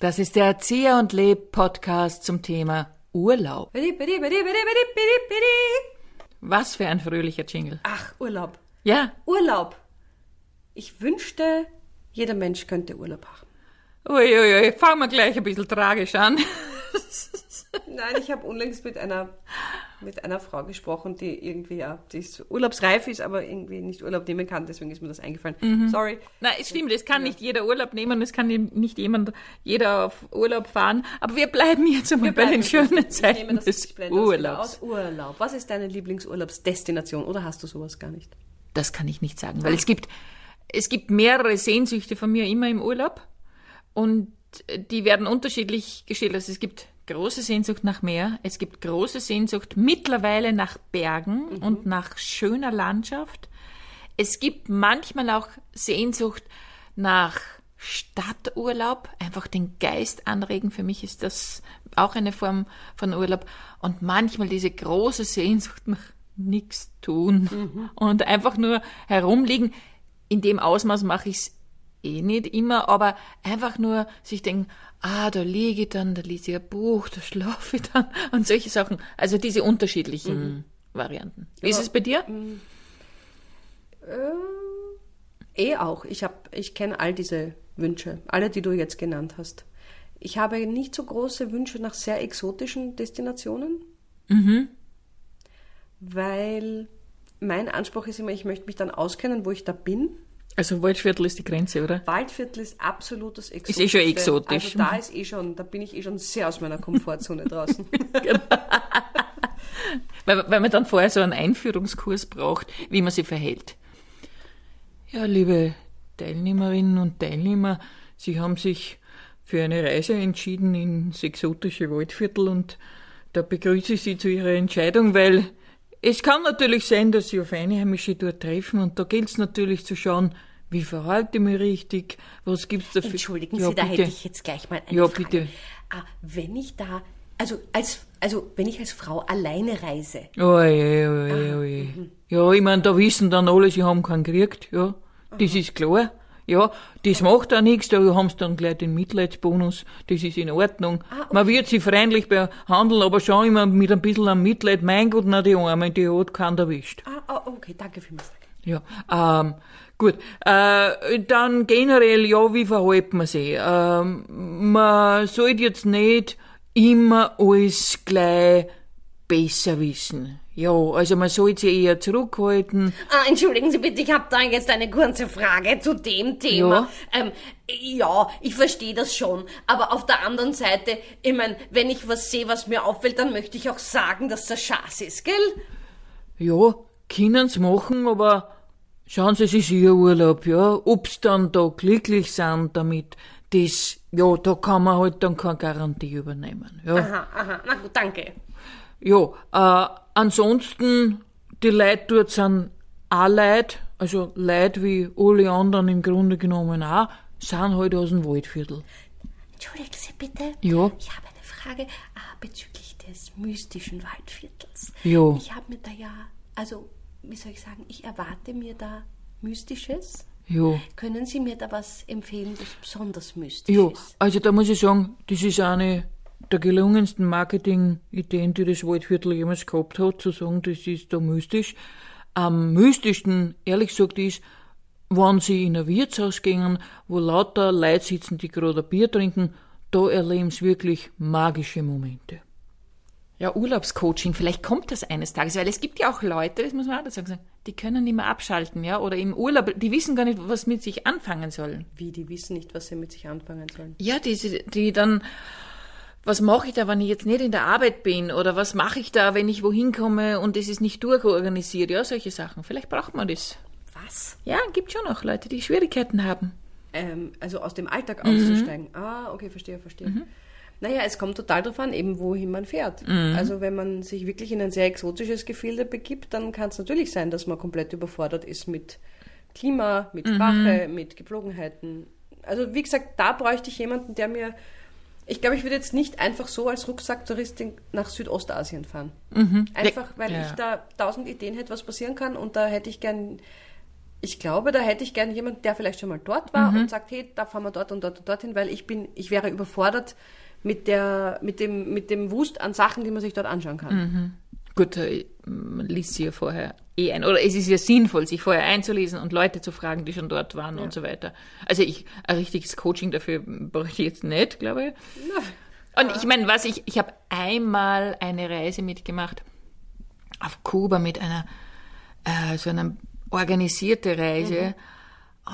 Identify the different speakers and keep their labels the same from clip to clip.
Speaker 1: Das ist der Erzieher und Leb Podcast zum Thema Urlaub. Was für ein fröhlicher Jingle.
Speaker 2: Ach, Urlaub.
Speaker 1: Ja,
Speaker 2: Urlaub. Ich wünschte, jeder Mensch könnte Urlaub haben.
Speaker 1: uiuiui, ui, fangen wir gleich ein bisschen tragisch an.
Speaker 2: Nein, ich habe unlängst mit einer, mit einer Frau gesprochen, die irgendwie, ja, die ist urlaubsreif ist, aber irgendwie nicht Urlaub nehmen kann, deswegen ist mir das eingefallen. Sorry.
Speaker 1: Na, es stimmt, es kann nicht jeder Urlaub nehmen, es kann nicht jemand, jeder auf Urlaub fahren, aber wir bleiben jetzt einmal bei den schönen
Speaker 2: ich
Speaker 1: Zeiten
Speaker 2: nehme das,
Speaker 1: des
Speaker 2: ich
Speaker 1: Urlaubs.
Speaker 2: aus. Urlaub. Was ist deine Lieblingsurlaubsdestination oder hast du sowas gar nicht?
Speaker 1: Das kann ich nicht sagen, weil es gibt, es gibt mehrere Sehnsüchte von mir immer im Urlaub und die werden unterschiedlich gestellt. Also es gibt große Sehnsucht nach Meer, es gibt große Sehnsucht mittlerweile nach Bergen und nach schöner Landschaft. Es gibt manchmal auch Sehnsucht nach Stadturlaub, einfach den Geist anregen. Für mich ist das auch eine Form von Urlaub. Und manchmal diese große Sehnsucht nach nichts tun und einfach nur herumliegen. In dem Ausmaß mache ich es eh nicht immer, aber einfach nur sich denken, ah, da liege ich dann, da lese ich ein Buch, da schlafe ich dann und solche Sachen. Also diese unterschiedlichen Varianten. Wie ist es bei dir?
Speaker 2: Eh auch. Ich, hab- ich kenne all diese Wünsche, alle, die du jetzt genannt hast. Ich habe nicht so große Wünsche nach sehr exotischen Destinationen, weil mein Anspruch ist immer, ich möchte mich dann auskennen, wo ich da bin.
Speaker 1: Also Waldviertel ist die Grenze, oder?
Speaker 2: Waldviertel ist absolutes Exotisch.
Speaker 1: eh schon exotisch.
Speaker 2: Also da ist eh schon, da bin ich eh schon sehr aus meiner Komfortzone draußen.
Speaker 1: Weil, weil man dann vorher so einen Einführungskurs braucht, wie man sich verhält. Ja, liebe Teilnehmerinnen und Teilnehmer, Sie haben sich für eine Reise entschieden ins exotische Waldviertel und da begrüße ich Sie zu Ihrer Entscheidung, weil es kann natürlich sein, dass Sie auf Einheimische dort treffen und da gilt es natürlich zu schauen, wie verhalte ich mich richtig, was gibt's da für...
Speaker 2: Entschuldigen
Speaker 1: ja,
Speaker 2: Sie, da
Speaker 1: bitte.
Speaker 2: hätte ich jetzt gleich mal eine
Speaker 1: Ja,
Speaker 2: Frage.
Speaker 1: bitte.
Speaker 2: Ah, wenn ich da, also als, also wenn ich als Frau alleine reise,
Speaker 1: Oje, oje, oje. Ja, ich mein, da wissen dann alle, sie haben keinen gekriegt, ja. Das ist klar. Ja, das macht auch nichts, da haben sie dann gleich den Mitleidsbonus, das ist in Ordnung. Man wird sie freundlich behandeln, aber schon immer mit ein bisschen am Mitleid. Mein Gott, na die Arme, die hat keinen erwischt.
Speaker 2: ah, ah, okay, danke vielmals.
Speaker 1: Ja, ähm, gut. Äh, dann generell, ja, wie verhält man sich? Ähm, man sollte jetzt nicht immer alles gleich besser wissen. Ja, also man sollte sich eher zurückhalten.
Speaker 2: Ah, entschuldigen Sie bitte, ich habe da jetzt eine kurze Frage zu dem Thema. Ja, ähm, ja ich verstehe das schon, aber auf der anderen Seite, ich mein, wenn ich was sehe, was mir auffällt, dann möchte ich auch sagen, dass das Schaß ist, gell?
Speaker 1: Ja, können's machen, aber schauen Sie, es ist Ihr Urlaub, ja. Ob's dann da glücklich sind damit, das, ja, da kann man halt dann keine Garantie übernehmen, ja.
Speaker 2: Aha, aha, na gut, danke.
Speaker 1: Ja, äh, ansonsten, die Leute dort sind auch Leute, also Leute wie alle anderen im Grunde genommen auch, sind halt aus dem Waldviertel.
Speaker 2: Entschuldigen Sie bitte.
Speaker 1: Ja.
Speaker 2: Ich habe eine Frage ah, bezüglich des mystischen Waldviertels.
Speaker 1: Ja.
Speaker 2: Ich habe mir da ja, also, wie soll ich sagen, ich erwarte mir da Mystisches.
Speaker 1: Ja.
Speaker 2: Können Sie mir da was empfehlen, das besonders mystisch
Speaker 1: Ja,
Speaker 2: ist?
Speaker 1: also da muss ich sagen, das ist eine der gelungensten Marketing-Ideen, die das Waldviertel jemals gehabt hat, zu sagen, das ist da mystisch. Am mystischsten, ehrlich gesagt, ist, wenn sie in ein Wirtshaus gehen, wo lauter Leute sitzen, die gerade ein Bier trinken, da erleben sie wirklich magische Momente. Ja, Urlaubscoaching, vielleicht kommt das eines Tages, weil es gibt ja auch Leute, das muss man auch dazu sagen, die können nicht mehr abschalten, ja, oder im Urlaub, die wissen gar nicht, was mit sich anfangen sollen.
Speaker 2: Wie, die wissen nicht, was sie mit sich anfangen sollen.
Speaker 1: Ja, diese, die dann, was mache ich da, wenn ich jetzt nicht in der Arbeit bin? Oder was mache ich da, wenn ich wohin komme und es ist nicht durchorganisiert? Ja, solche Sachen. Vielleicht braucht man das.
Speaker 2: Was?
Speaker 1: Ja, gibt schon auch Leute, die Schwierigkeiten haben.
Speaker 2: Ähm, also aus dem Alltag auszusteigen. Ah, okay, verstehe, verstehe. Naja, es kommt total darauf an, eben wohin man fährt. Also wenn man sich wirklich in ein sehr exotisches Gefilde begibt, dann kann es natürlich sein, dass man komplett überfordert ist mit Klima, mit Sprache, mit Gepflogenheiten. Also wie gesagt, da bräuchte ich jemanden, der mir... Ich glaube, ich würde jetzt nicht einfach so als Rucksack-Touristin nach Südostasien fahren. Einfach, weil
Speaker 1: Ja.
Speaker 2: ich da tausend Ideen hätte, was passieren kann und da hätte ich gern Ich glaube, da hätte ich gerne jemanden, der vielleicht schon mal dort war und sagt, hey, da fahren wir dort und dort und dorthin, weil ich bin, ich wäre überfordert mit der, mit dem, mit dem Wust an Sachen, die man sich dort anschauen kann.
Speaker 1: Gut, äh, man liest sie ja vorher eh ein. Oder es ist ja sinnvoll, sich vorher einzulesen und Leute zu fragen, die schon dort waren und so weiter. Also ich, ein richtiges Coaching dafür bräuchte ich jetzt nicht, glaube ich. Und ich meine, was ich, ich habe einmal eine Reise mitgemacht auf Kuba mit einer, äh, so einer organisierte Reise.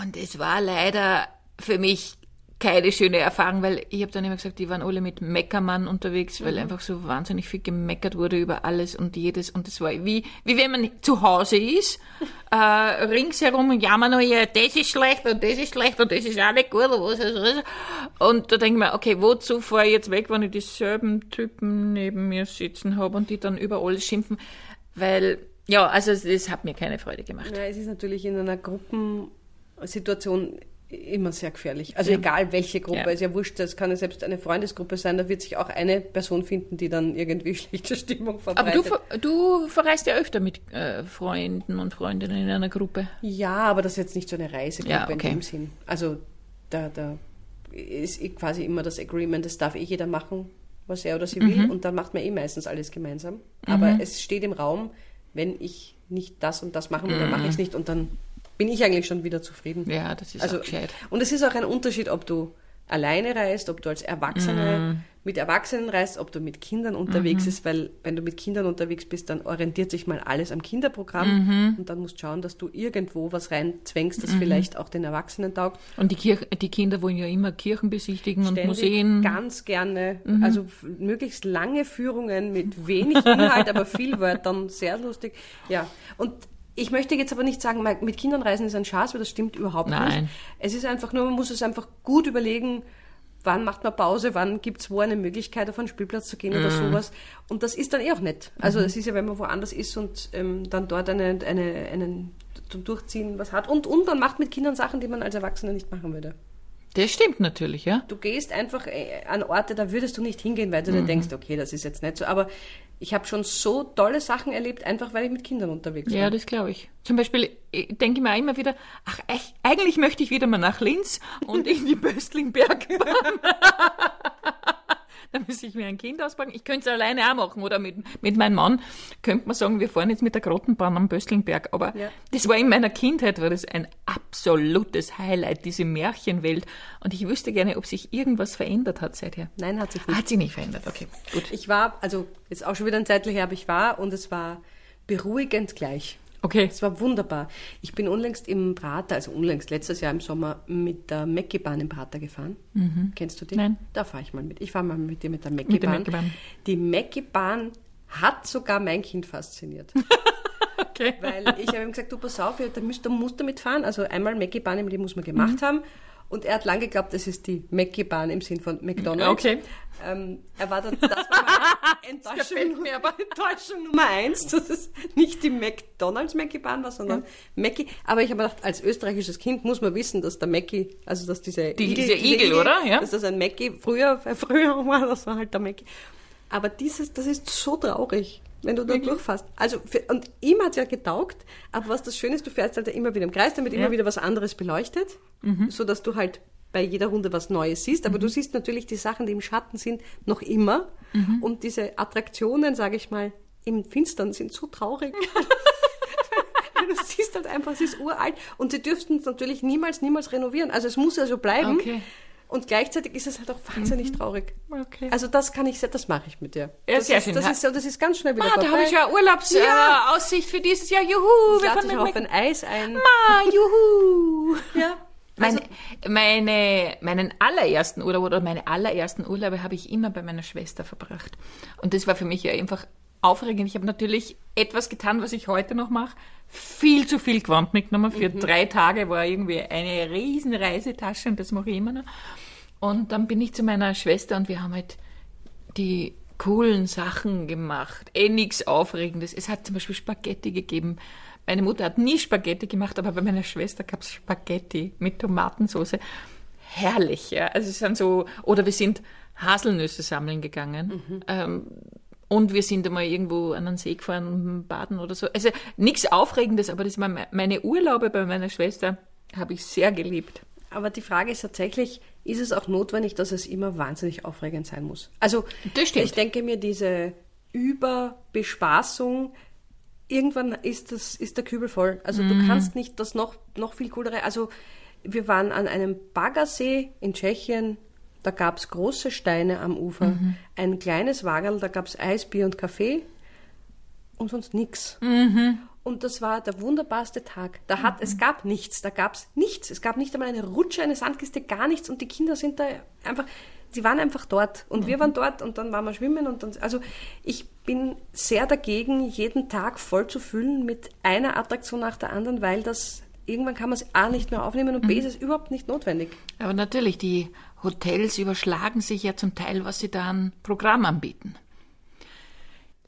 Speaker 1: Und es war leider für mich keine schöne Erfahrung, weil ich habe dann immer gesagt, die waren alle mit Meckermann unterwegs, weil einfach so wahnsinnig viel gemeckert wurde über alles und jedes und es war wie, wie wenn man zu Hause ist, äh, ringsherum jammern nur, ja, das ist schlecht und das ist schlecht und das ist auch nicht gut und was ist das? Und da denke ich mir, okay, wozu fahre ich jetzt weg, wenn ich dieselben Typen neben mir sitzen habe und die dann über alles schimpfen, weil, ja, also das hat mir keine Freude gemacht.
Speaker 2: Ja, es ist natürlich in einer Gruppensituation immer sehr gefährlich. Also egal welche Gruppe,
Speaker 1: Ja.
Speaker 2: ist ja wurscht, das kann ja selbst eine Freundesgruppe sein, da wird sich auch eine Person finden, die dann irgendwie schlechte Stimmung
Speaker 1: Aber
Speaker 2: verbreitet.
Speaker 1: du, ver- du verreist ja öfter mit äh, Freunden und Freundinnen in einer Gruppe.
Speaker 2: Ja, aber das ist jetzt nicht so eine Reisegruppe
Speaker 1: Ja, okay.
Speaker 2: in dem Sinn. Also da, da ist eh quasi immer das Agreement, das darf eh jeder machen, was er oder sie
Speaker 1: Mhm.
Speaker 2: will und dann macht man eh meistens alles gemeinsam. Aber es steht im Raum, wenn ich nicht das und das machen will, dann
Speaker 1: Mhm.
Speaker 2: mache ich es nicht und dann bin ich eigentlich schon wieder zufrieden.
Speaker 1: Ja, das ist
Speaker 2: Also,
Speaker 1: auch gescheit.
Speaker 2: und es ist auch ein Unterschied, ob du alleine reist, ob du als Erwachsene
Speaker 1: Mhm.
Speaker 2: mit Erwachsenen reist, ob du mit Kindern unterwegs bist, weil wenn du mit Kindern unterwegs bist, dann orientiert sich mal alles am Kinderprogramm
Speaker 1: Mhm.
Speaker 2: und dann musst du schauen, dass du irgendwo was reinzwängst, das vielleicht auch den Erwachsenen taugt.
Speaker 1: Und die, Kirche, die Kinder wollen ja immer Kirchen besichtigen und
Speaker 2: Ständig
Speaker 1: Museen.
Speaker 2: Ganz gerne,
Speaker 1: Mhm.
Speaker 2: also möglichst lange Führungen mit wenig Inhalt, aber viel Wörtern, sehr lustig. Ja, und ich möchte jetzt aber nicht sagen, mit Kindern reisen ist ein Schatz, weil das stimmt überhaupt
Speaker 1: Nein.
Speaker 2: nicht. Es ist einfach nur, man muss es einfach gut überlegen, wann macht man Pause, wann gibt es wo eine Möglichkeit, auf einen Spielplatz zu gehen oder
Speaker 1: Mhm.
Speaker 2: sowas. Und das ist dann eh auch nett. Also es ist ja, wenn man woanders ist und ähm, dann dort eine, eine, einen zum Durchziehen was hat. Und, und man macht mit Kindern Sachen, die man als Erwachsener nicht machen würde.
Speaker 1: Das stimmt natürlich, ja.
Speaker 2: Du gehst einfach äh, an Orte, da würdest du nicht hingehen, weil du
Speaker 1: Mhm.
Speaker 2: dir denkst, okay, das ist jetzt nicht so. Aber ich habe schon so tolle Sachen erlebt, einfach weil ich mit Kindern unterwegs
Speaker 1: Ja,
Speaker 2: war.
Speaker 1: das glaube ich. Zum Beispiel äh, denke ich mir auch immer wieder, ach, echt, eigentlich möchte ich wieder mal nach Linz und in die Böstlingbergbahn. da müsste ich mir ein Kind auspacken. Ich könnte es alleine auch machen oder mit, mit meinem Mann könnte man sagen, wir fahren jetzt mit der Grottenbahn am Böstlingberg. Aber
Speaker 2: Ja.
Speaker 1: das war in meiner Kindheit, war das ein absolutes Highlight, diese Märchenwelt. Und ich wüsste gerne, ob sich irgendwas verändert hat seither.
Speaker 2: Nein, hat sich nicht.
Speaker 1: Hat sie nicht verändert, okay, gut.
Speaker 2: Ich war, also jetzt auch schon wieder ein Zeitlich her, aber ich war und es war beruhigend gleich.
Speaker 1: Okay.
Speaker 2: Es war wunderbar. Ich bin unlängst im Prater, also unlängst, letztes Jahr im Sommer, mit der Mackie-Bahn im Prater gefahren. Kennst du die?
Speaker 1: Mhm. Nein.
Speaker 2: Da fahre ich mal mit. Ich fahre mal mit dir mit der. Mackie-Bahn. die Mackie-Bahn hat sogar mein Kind fasziniert.
Speaker 1: Okay.
Speaker 2: Weil ich habe ihm gesagt, du pass auf, da musst, du musst damit fahren. Also einmal Mackie-Bahn im Leben muss man gemacht
Speaker 1: Mhm.
Speaker 2: haben. Und er hat lange geglaubt, das ist die Mackie-Bahn im Sinn von McDonalds.
Speaker 1: Okay.
Speaker 2: Ähm, er war da, das war Enttäuschung,
Speaker 1: mir aber.
Speaker 2: Enttäuschung Nummer eins, dass es nicht die McDonalds Mackie-Bahn war, sondern Mackie. Aber ich habe mir gedacht, als österreichisches Kind muss man wissen, dass der Mackie, also dass diese
Speaker 1: Die- diese Igel, oder? Ja.
Speaker 2: Dass das ein Mackie früher, früher war, das war halt der Mackie. Aber dieses, das ist so traurig, wenn du da durchfährst. Also, für, und ihm hat ja getaugt, aber was das Schöne ist, du fährst halt immer wieder im Kreis, damit immer wieder was anderes beleuchtet, so dass du halt bei jeder Runde was Neues siehst. Aber du siehst natürlich die Sachen, die im Schatten sind, noch immer. Und diese Attraktionen, sage ich mal, im Finstern sind so traurig. Du siehst halt einfach, es ist uralt und sie dürften es natürlich niemals, niemals renovieren. Also es muss ja so bleiben.
Speaker 1: Okay.
Speaker 2: Und gleichzeitig ist es halt auch wahnsinnig traurig.
Speaker 1: Okay.
Speaker 2: Also das kann ich, das mache ich mit dir.
Speaker 1: Ja,
Speaker 2: das
Speaker 1: sehr
Speaker 2: ist,
Speaker 1: schön.
Speaker 2: Das ist, das ist ganz schnell wieder
Speaker 1: Ah, da
Speaker 2: vorbei.
Speaker 1: habe ich ja Urlaubsaussicht
Speaker 2: Ja.
Speaker 1: Aussicht für dieses Jahr. Juhu,
Speaker 2: Ich
Speaker 1: wir fahren
Speaker 2: auf ein Eis ein.
Speaker 1: Ah, juhu.
Speaker 2: Ja.
Speaker 1: Mein,
Speaker 2: Also,
Speaker 1: meine, meinen allerersten Urlaub oder meine allerersten Urlaube habe ich immer bei meiner Schwester verbracht. Und das war für mich ja einfach aufregend. Ich habe natürlich etwas getan, was ich heute noch mache. Viel zu viel Gewand mitgenommen. Für drei Tage war irgendwie eine riesen Reisetasche und das mache ich immer noch. Und dann bin ich zu meiner Schwester und wir haben halt die coolen Sachen gemacht. Eh nichts Aufregendes. Es hat zum Beispiel Spaghetti gegeben. Meine Mutter hat nie Spaghetti gemacht, aber bei meiner Schwester gab es Spaghetti mit Tomatensauce. Herrlich, ja. Also es sind so, oder wir sind Haselnüsse sammeln gegangen. Ähm, Und wir sind einmal irgendwo an den See gefahren, baden oder so. Also nichts Aufregendes, aber das war meine Urlaube bei meiner Schwester, habe ich sehr geliebt.
Speaker 2: Aber die Frage ist tatsächlich, ist es auch notwendig, dass es immer wahnsinnig aufregend sein muss? Also ich denke mir, diese Überbespaßung, irgendwann ist, das, ist der Kübel voll. Also mhm. du kannst nicht das noch, noch viel coolere. Also wir waren an einem Baggersee in Tschechien, da gab es große Steine am Ufer, mhm. ein kleines Wagerl, da gab es Eis, Bier und Kaffee und sonst nichts. Mhm. Und das war der wunderbarste Tag. Da hat, mhm. Es gab nichts, da gab es nichts. Es gab nicht einmal eine Rutsche, eine Sandkiste, gar nichts. Und die Kinder sind da einfach, sie waren einfach dort. Und mhm. wir waren dort und dann waren wir schwimmen. Und dann, also ich bin sehr dagegen, jeden Tag voll zu füllen mit einer Attraktion nach der anderen, weil das irgendwann kann man es A nicht mehr aufnehmen und B mhm. ist es überhaupt nicht notwendig.
Speaker 1: Aber natürlich, die Hotels überschlagen sich ja zum Teil, was sie da an Programm anbieten.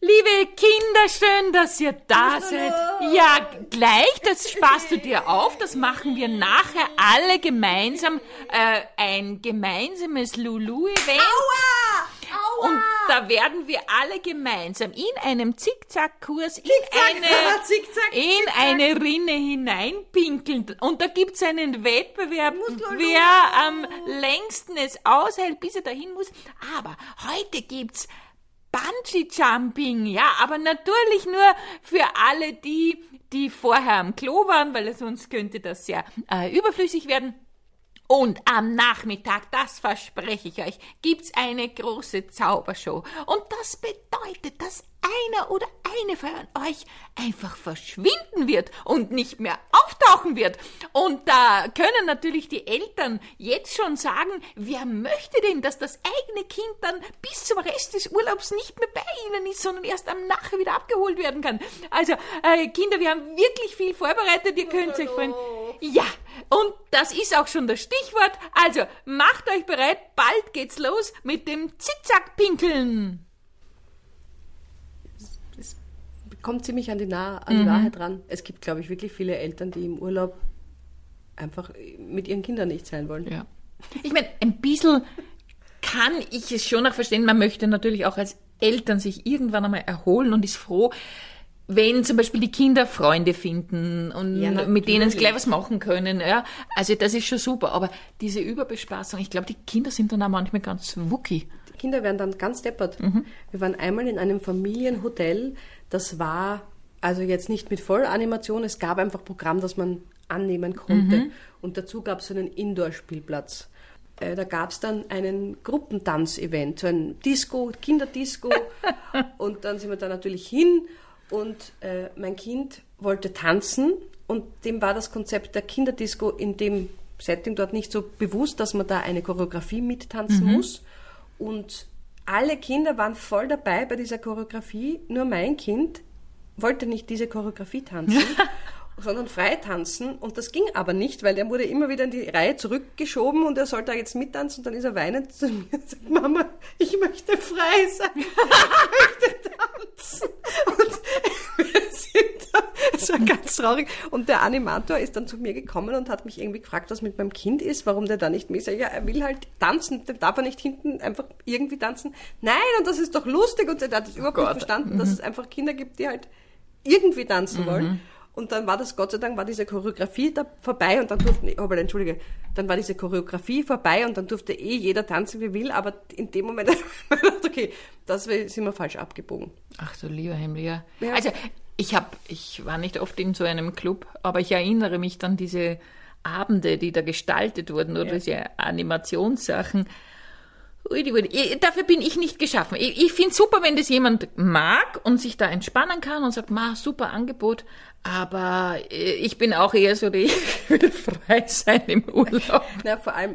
Speaker 1: Liebe Kinder, schön, dass ihr da seid. Ja, gleich, das sparst du dir auf. Das machen wir nachher alle gemeinsam. Äh, ein gemeinsames Lulu-Event. Aua! Und da werden wir alle gemeinsam in einem Zickzackkurs in, eine, Zickzack, in eine Rinne hineinpinkeln. Und da gibt's einen Wettbewerb, wer am längsten es aushält, bis er dahin muss. Aber heute gibt's Bungee Jumping, ja, aber natürlich nur für alle die, die vorher am Klo waren, weil sonst könnte das ja äh, überflüssig werden. Und am Nachmittag, das verspreche ich euch, gibt's eine große Zaubershow. Und das bedeutet, dass einer oder eine von euch einfach verschwinden wird und nicht mehr auftauchen wird. Und da können natürlich die Eltern jetzt schon sagen, wer möchte denn, dass das eigene Kind dann bis zum Rest des Urlaubs nicht mehr bei ihnen ist, sondern erst am Nachher wieder abgeholt werden kann. Also, äh, Kinder, wir haben wirklich viel vorbereitet, ihr könnt euch freuen. Ja, und das ist auch schon das Stichwort. Also, macht euch bereit, bald geht's los mit dem Zickzack-Pinkeln.
Speaker 2: Es kommt ziemlich an die, nah an die mhm. Wahrheit ran. Es gibt, glaube ich, wirklich viele Eltern, die im Urlaub einfach mit ihren Kindern nicht sein wollen.
Speaker 1: Ja. Ich meine, ein bisschen kann ich es schon noch verstehen. Man möchte natürlich auch als Eltern sich irgendwann einmal erholen und ist froh, wenn zum Beispiel die Kinder Freunde finden und ja, mit denen sie gleich was machen können, ja, also das ist schon super. Aber diese Überbespaßung, ich glaube, die Kinder sind dann auch manchmal ganz wucki.
Speaker 2: Die Kinder werden dann ganz deppert. Mhm. Wir waren einmal in einem Familienhotel, das war also jetzt nicht mit Vollanimation, es gab einfach Programm, das man annehmen konnte. Mhm. Und dazu gab es einen Indoor-Spielplatz. Äh, da gab es dann einen Gruppentanz-Event, so ein Disco, Kinderdisco. und dann sind wir da natürlich hin und äh, mein Kind wollte tanzen und dem war das Konzept der Kinderdisco in dem Setting dort nicht so bewusst, dass man da eine Choreografie mittanzen mhm. muss. Und alle Kinder waren voll dabei bei dieser Choreografie, nur mein Kind wollte nicht diese Choreografie tanzen. sondern frei tanzen. Und das ging aber nicht, weil er wurde immer wieder in die Reihe zurückgeschoben und er sollte da jetzt mittanzen. Und dann ist er weinend zu mir und sagt, Mama, ich möchte frei sein. Ich möchte tanzen. Und sind da, es war ganz traurig. Und der Animator ist dann zu mir gekommen und hat mich irgendwie gefragt, was mit meinem Kind ist, warum der da nicht mehr ist. Ja, er will halt tanzen, der darf er nicht hinten einfach irgendwie tanzen. Nein, und das ist doch lustig. Und er hat es überhaupt oh nicht verstanden, mhm. dass es einfach Kinder gibt, die halt irgendwie tanzen mhm. wollen. Und dann war das, Gott sei Dank, war diese Choreografie da vorbei und dann durften, oh, aber entschuldige, dann war diese Choreografie vorbei und dann durfte eh jeder tanzen, wie will, aber in dem Moment, okay, das sind wir falsch abgebogen.
Speaker 1: Ach du lieber Himmel, ja. Also, ich habe, ich war nicht oft in so einem Club, aber ich erinnere mich dann diese Abende, die da gestaltet wurden oder ja. diese Animationssachen. Dafür bin ich nicht geschaffen. Ich, ich finde super, wenn das jemand mag und sich da entspannen kann und sagt, ma, super Angebot. Aber äh, ich bin auch eher so, die ich will frei sein im Urlaub.
Speaker 2: Na, vor allem,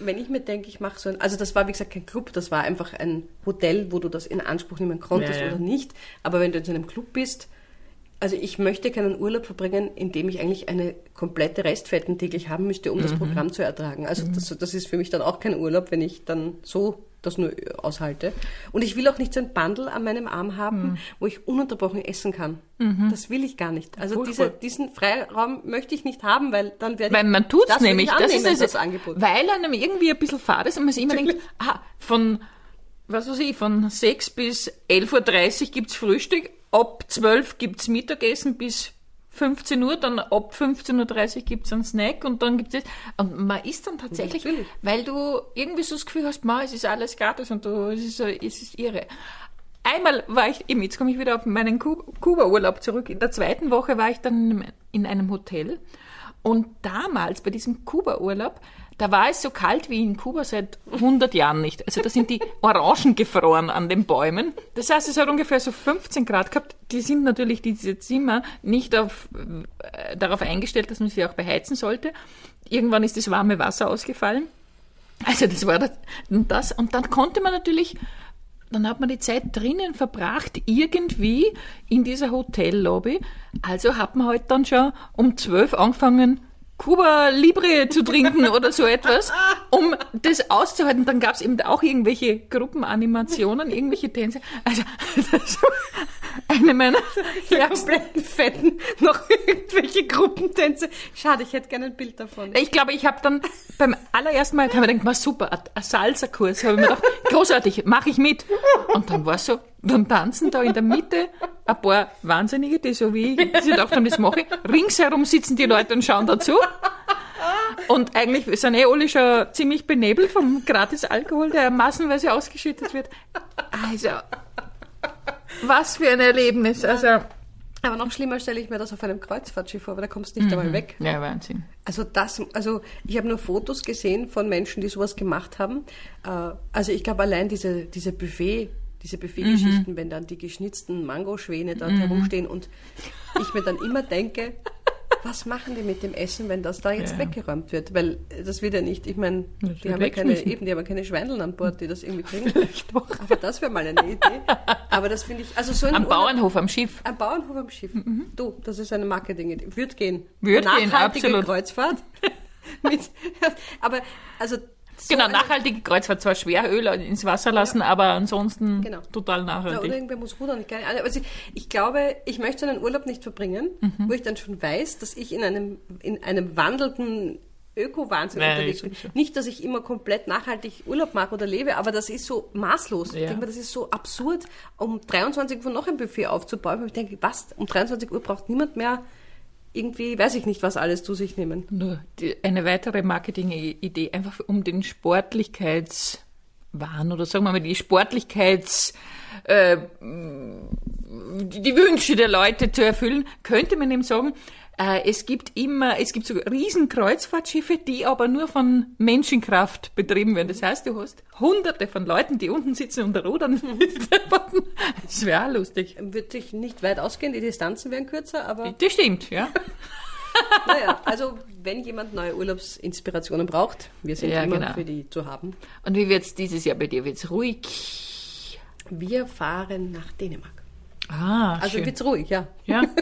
Speaker 2: wenn ich mir denke, ich mache so ein, also das war wie gesagt kein Club, das war einfach ein Hotel, wo du das in Anspruch nehmen konntest ja, ja. oder nicht. Aber wenn du in so einem Club bist, also ich möchte keinen Urlaub verbringen, in dem ich eigentlich eine komplette Restfetten täglich haben müsste, um mhm. das Programm zu ertragen. Also mhm. das, das ist für mich dann auch kein Urlaub, wenn ich dann so das nur aushalte. Und ich will auch nicht so ein Bundle an meinem Arm haben, mhm. wo ich ununterbrochen essen kann. Mhm. Das will ich gar nicht. Also cool, diese, cool. diesen Freiraum möchte ich nicht haben, weil dann werde
Speaker 1: ich. Weil man tut's nämlich, das ist das, das Angebot. Weil einem irgendwie ein bisschen fad ist und man sich immer denkt, ah, von was weiß ich, von 6 bis 11.30 Uhr gibt's Frühstück, ab 12 gibt's Mittagessen bis 15 Uhr, dann ab 15.30 Uhr gibt's einen Snack und dann gibt's das. Und man isst dann tatsächlich,
Speaker 2: Natürlich.
Speaker 1: weil du irgendwie so das Gefühl hast, ma, es ist alles gratis und du, es ist, so, es ist irre. Einmal war ich, eben, jetzt komme ich wieder auf meinen Ku- Kuba-Urlaub zurück. In der zweiten Woche war ich dann in einem Hotel. Und damals, bei diesem Kuba-Urlaub, da war es so kalt wie in Kuba seit 100 Jahren nicht. Also da sind die Orangen gefroren an den Bäumen. Das heißt, es hat ungefähr so 15 Grad gehabt. Die sind natürlich, diese Zimmer, nicht auf, äh, darauf eingestellt, dass man sie auch beheizen sollte. Irgendwann ist das warme Wasser ausgefallen. Also das war das und das. Und dann konnte man natürlich, dann hat man die Zeit drinnen verbracht, irgendwie in dieser Hotellobby. Also hat man halt dann schon um zwölf angefangen, Cuba Libre zu trinken oder so etwas, um das auszuhalten. Dann gab es eben auch irgendwelche Gruppenanimationen, irgendwelche Tänze. Also das eine meiner
Speaker 2: kompletten Fetten, noch irgendwelche Gruppentänze. Schade, ich hätte gerne ein Bild davon.
Speaker 1: Ich glaube, ich habe dann beim allerersten Mal, habe ich gedacht, "Ma, super, ein- Salsa-Kurs. Habe ich mir gedacht, großartig, mache ich mit. Und dann war so, dann tanzen da in der Mitte ein paar Wahnsinnige, die so wie ich, die sich gedacht haben, das mache ich. Ringsherum sitzen die Leute und schauen dazu. Und eigentlich sind eh alle schon ziemlich benebelt vom Gratis-Alkohol, der massenweise ausgeschüttet wird. Also, was für ein Erlebnis. Also,
Speaker 2: Aber noch schlimmer stelle ich mir das auf einem Kreuzfahrtschiff vor, weil da kommst du nicht einmal weg.
Speaker 1: ja, Wahnsinn.
Speaker 2: Also das, also ich habe nur Fotos gesehen von Menschen, die sowas gemacht haben. Äh, Also ich glaube allein diese, diese Buffet, diese Buffet-Geschichten, wenn dann die geschnitzten Mangoschwäne dort herumstehen und ich mir dann immer denke, was machen die mit dem Essen, wenn das da jetzt
Speaker 1: Ja.
Speaker 2: weggeräumt wird? Weil das wird ja nicht, ich meine, die haben ja keine, eben, die haben keine Schweindeln an Bord, die das irgendwie kriegen. Aber das wäre mal eine Idee. Aber das finde ich, also so ein
Speaker 1: Am
Speaker 2: Urlaub-
Speaker 1: Bauernhof, am Schiff.
Speaker 2: ein Bauernhof am Schiff. Du, das ist eine Marketing-Idee. Wird gehen.
Speaker 1: Wird gehen,
Speaker 2: Nachhaltige
Speaker 1: absolut.
Speaker 2: Kreuzfahrt. Mit, aber, also. So
Speaker 1: Genau, nachhaltige Kreuzfahrt, zwar schwer Öl ins Wasser lassen, aber ansonsten
Speaker 2: Genau.
Speaker 1: total
Speaker 2: Ja, oder
Speaker 1: nachhaltig.
Speaker 2: irgendwer muss rudern. Ich, Ahnung. also ich, ich glaube, ich möchte so einen Urlaub nicht verbringen,
Speaker 1: Mhm.
Speaker 2: wo ich dann schon weiß, dass ich in einem, in einem wandelnden Öko-Wahnsinn unterwegs bin. Nicht, dass ich immer komplett nachhaltig Urlaub mache oder lebe, aber das ist so maßlos. Ich
Speaker 1: Ja.
Speaker 2: denke mir, das ist so absurd, um 23 Uhr noch ein Buffet aufzubauen. Ich denke, was? Um 23 Uhr braucht niemand mehr irgendwie, weiß ich nicht, was alles zu sich nehmen.
Speaker 1: Die, eine weitere Marketing-Idee, einfach um den Sportlichkeitswahn oder sagen wir mal die Sportlichkeits, äh, die, Wünsche der Leute zu erfüllen, könnte man eben sagen, äh, es gibt immer, es gibt so riesen Kreuzfahrtschiffe, die aber nur von Menschenkraft betrieben werden. Das heißt, du hast hunderte von Leuten, die unten sitzen und rudern. Das wäre auch lustig.
Speaker 2: Wird sich nicht weit ausgehen, die Distanzen werden kürzer, aber
Speaker 1: Das stimmt, ja.
Speaker 2: naja, also wenn jemand neue Urlaubsinspirationen braucht, wir sind
Speaker 1: Ja,
Speaker 2: immer
Speaker 1: genau.
Speaker 2: für die zu haben.
Speaker 1: Und wie wird's dieses Jahr bei dir? Wird's ruhig?
Speaker 2: Wir fahren nach Dänemark.
Speaker 1: Ah,
Speaker 2: Also
Speaker 1: schön.
Speaker 2: wird's ruhig, ja.
Speaker 1: Ja?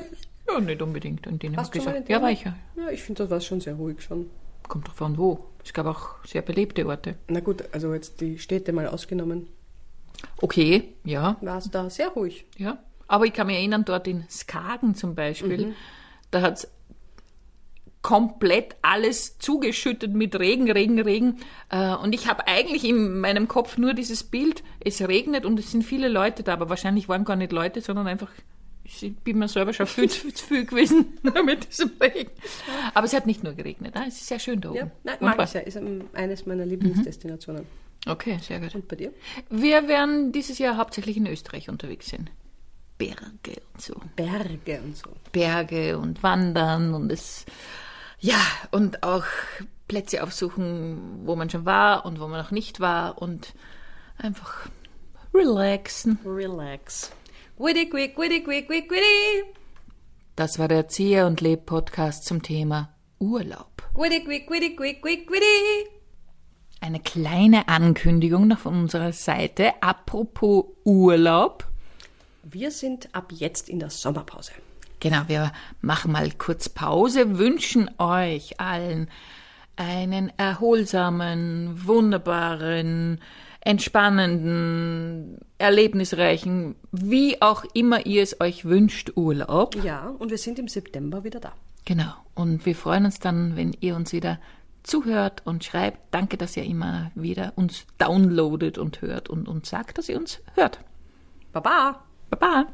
Speaker 1: Ja, nicht unbedingt. In Dänemark
Speaker 2: Warst du schon mal in
Speaker 1: gesagt. Ja, war
Speaker 2: Dänemark?
Speaker 1: ich ja.
Speaker 2: Ja, ich finde, das war schon sehr ruhig schon.
Speaker 1: Kommt drauf an, wo. Es gab auch sehr belebte Orte.
Speaker 2: Na gut, also jetzt die Städte mal ausgenommen,
Speaker 1: Okay, ja,
Speaker 2: war es da sehr ruhig.
Speaker 1: ja. Aber ich kann mich erinnern, dort in Skagen zum Beispiel,
Speaker 2: Mhm.
Speaker 1: da hat's komplett alles zugeschüttet mit Regen, Regen, Regen. Äh, Und ich habe eigentlich in meinem Kopf nur dieses Bild, es regnet und es sind viele Leute da, aber wahrscheinlich waren gar nicht Leute, sondern einfach, ich bin mir selber schon viel zu viel gewesen mit diesem Regen. Aber es hat nicht nur geregnet, ah, es ist sehr schön da oben.
Speaker 2: Ja, nein, mag ich ja. Ist eines meiner Lieblingsdestinationen.
Speaker 1: Okay, sehr gut.
Speaker 2: Und bei dir?
Speaker 1: Wir werden dieses Jahr hauptsächlich in Österreich unterwegs sein. Berge und so.
Speaker 2: Berge und so.
Speaker 1: Berge und Wandern und es, ja, und auch Plätze aufsuchen, wo man schon war und wo man noch nicht war und einfach relaxen.
Speaker 2: Relax. Witty, quick, witty, quick, quick, witty.
Speaker 1: Das war der Erzieher und Leb Podcast zum Thema Urlaub.
Speaker 2: Witty, quick, witty, quick, quick, witty.
Speaker 1: Eine kleine Ankündigung noch von unserer Seite. Apropos Urlaub.
Speaker 2: Wir sind ab jetzt in der Sommerpause.
Speaker 1: Genau, wir machen mal kurz Pause, wünschen euch allen einen erholsamen, wunderbaren, entspannenden, erlebnisreichen, wie auch immer ihr es euch wünscht, Urlaub.
Speaker 2: Ja, und wir sind im September wieder da.
Speaker 1: Genau. Und wir freuen uns dann, wenn ihr uns wieder zuhört und schreibt. Danke, dass ihr immer wieder uns downloadet und hört und uns sagt, dass ihr uns hört.
Speaker 2: Baba!
Speaker 1: Baba!